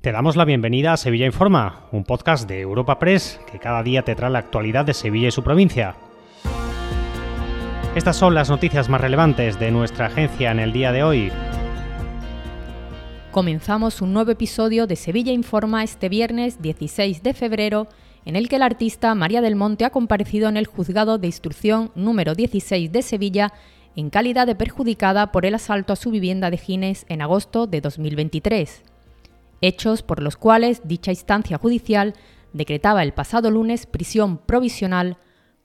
Te damos la bienvenida a Sevilla Informa, un podcast de Europa Press que cada día te trae la actualidad de Sevilla y su provincia. Estas son las noticias más relevantes de nuestra agencia en el día de hoy. Comenzamos un nuevo episodio de Sevilla Informa este viernes 16 de febrero, en el que el artista María del Monte ha comparecido en el juzgado de instrucción número 16 de Sevilla en calidad de perjudicada por el asalto a su vivienda de Gines en agosto de 2023 hechos por los cuales dicha instancia judicial decretaba el pasado lunes prisión provisional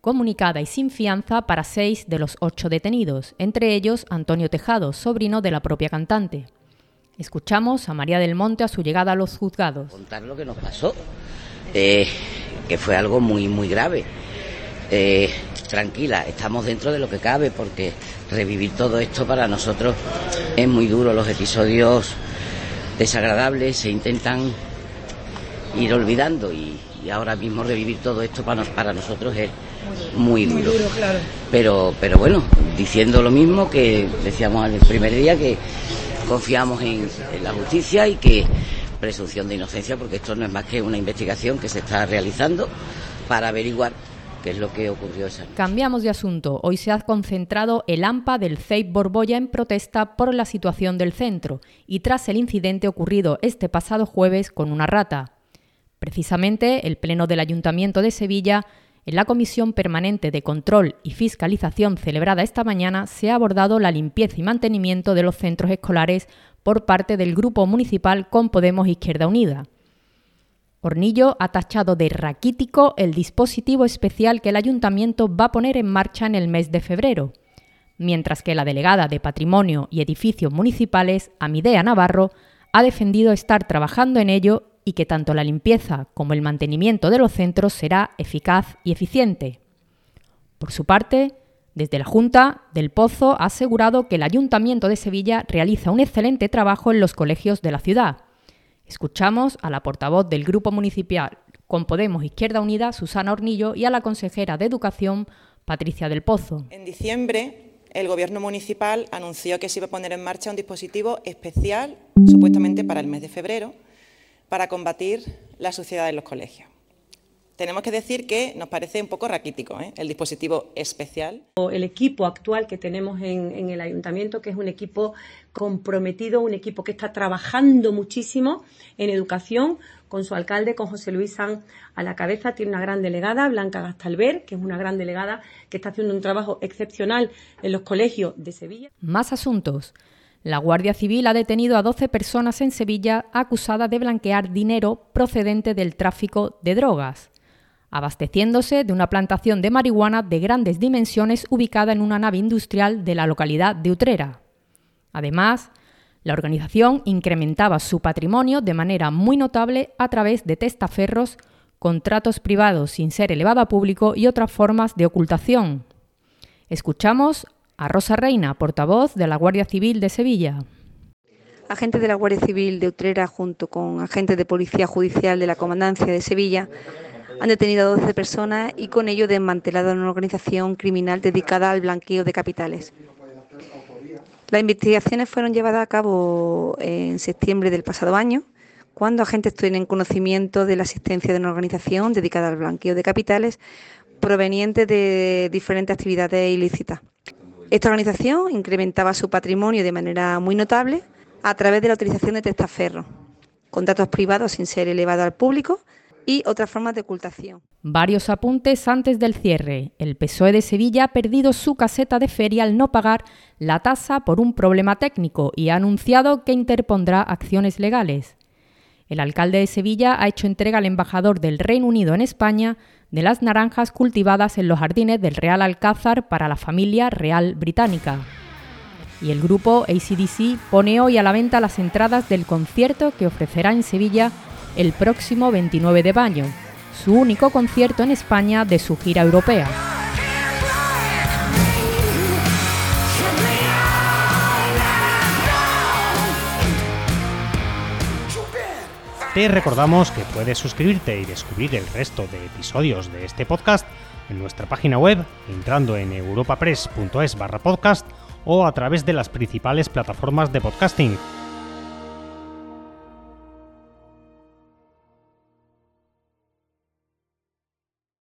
comunicada y sin fianza para seis de los ocho detenidos, entre ellos Antonio Tejado, sobrino de la propia cantante. Escuchamos a María del Monte a su llegada a los juzgados. Contar lo que nos pasó, eh, que fue algo muy, muy grave. Eh, tranquila, estamos dentro de lo que cabe, porque revivir todo esto para nosotros es muy duro. Los episodios desagradables se intentan ir olvidando y, ahora mismo revivir todo esto para, para nosotros es muy duro. pero, pero bueno, diciendo lo mismo que decíamos el primer día, que confiamos en, en la justicia y que presunción de inocencia, porque esto no es más que una investigación que se está realizando para averiguar es lo que ocurrió esa Cambiamos de asunto. Hoy se ha concentrado el AMPA del CEIP Borbolla en protesta por la situación del centro y tras el incidente ocurrido este pasado jueves con una rata. Precisamente, el Pleno del Ayuntamiento de Sevilla en la Comisión Permanente de Control y Fiscalización celebrada esta mañana se ha abordado la limpieza y mantenimiento de los centros escolares por parte del Grupo Municipal con Podemos Izquierda Unida. Hornillo ha tachado de raquítico el dispositivo especial que el ayuntamiento va a poner en marcha en el mes de febrero, mientras que la delegada de Patrimonio y Edificios Municipales, Amidea Navarro, ha defendido estar trabajando en ello y que tanto la limpieza como el mantenimiento de los centros será eficaz y eficiente. Por su parte, desde la Junta, Del Pozo ha asegurado que el Ayuntamiento de Sevilla realiza un excelente trabajo en los colegios de la ciudad Escuchamos a la portavoz del Grupo Municipal con Podemos Izquierda Unida, Susana Hornillo, y a la consejera de Educación, Patricia del Pozo. En diciembre, el Gobierno municipal anunció que se iba a poner en marcha un dispositivo especial, supuestamente para el mes de febrero, para combatir la suciedad en los colegios. Tenemos que decir que nos parece un poco raquítico ¿eh? el dispositivo especial. El equipo actual que tenemos en, el ayuntamiento, que es un equipo comprometido, un equipo que está trabajando muchísimo en educación, con su alcalde, con José Luis San a la cabeza, tiene una gran delegada, Blanca Gastalver, que es una gran delegada que está haciendo un trabajo excepcional en los colegios de Sevilla. Más asuntos. La Guardia Civil ha detenido a 12 personas en Sevilla acusadas de blanquear dinero procedente del tráfico de drogas abasteciéndose de una plantación de marihuana de grandes dimensiones ubicada en una nave industrial de la localidad de Utrera. Además, la organización incrementaba su patrimonio de manera muy notable a través de testaferros, contratos privados sin ser elevado a público y otras formas de ocultación. Escuchamos a Rosa Reina, portavoz de la Guardia Civil de Sevilla. Agentes de la Guardia Civil de Utrera junto con agentes de Policía Judicial de la Comandancia de Sevilla han detenido a 12 personas y con ello desmantelado una organización criminal dedicada al blanqueo de capitales. Las investigaciones fueron llevadas a cabo en septiembre del pasado año, cuando agentes tienen conocimiento de la existencia de una organización dedicada al blanqueo de capitales provenientes de diferentes actividades ilícitas. Esta organización incrementaba su patrimonio de manera muy notable a través de la utilización de testaferros, contratos privados sin ser elevados al público, y otras formas de ocultación. Varios apuntes antes del cierre. El PSOE de Sevilla ha perdido su caseta de feria al no pagar la tasa por un problema técnico y ha anunciado que interpondrá acciones legales. El alcalde de Sevilla ha hecho entrega al embajador del Reino Unido en España de las naranjas cultivadas en los jardines del Real Alcázar para la familia real británica. Y el grupo ACDC pone hoy a la venta las entradas del concierto que ofrecerá en Sevilla el próximo 29 de mayo, su único concierto en España de su gira europea. Te recordamos que puedes suscribirte y descubrir el resto de episodios de este podcast en nuestra página web entrando en europapress.es barra podcast o a través de las principales plataformas de podcasting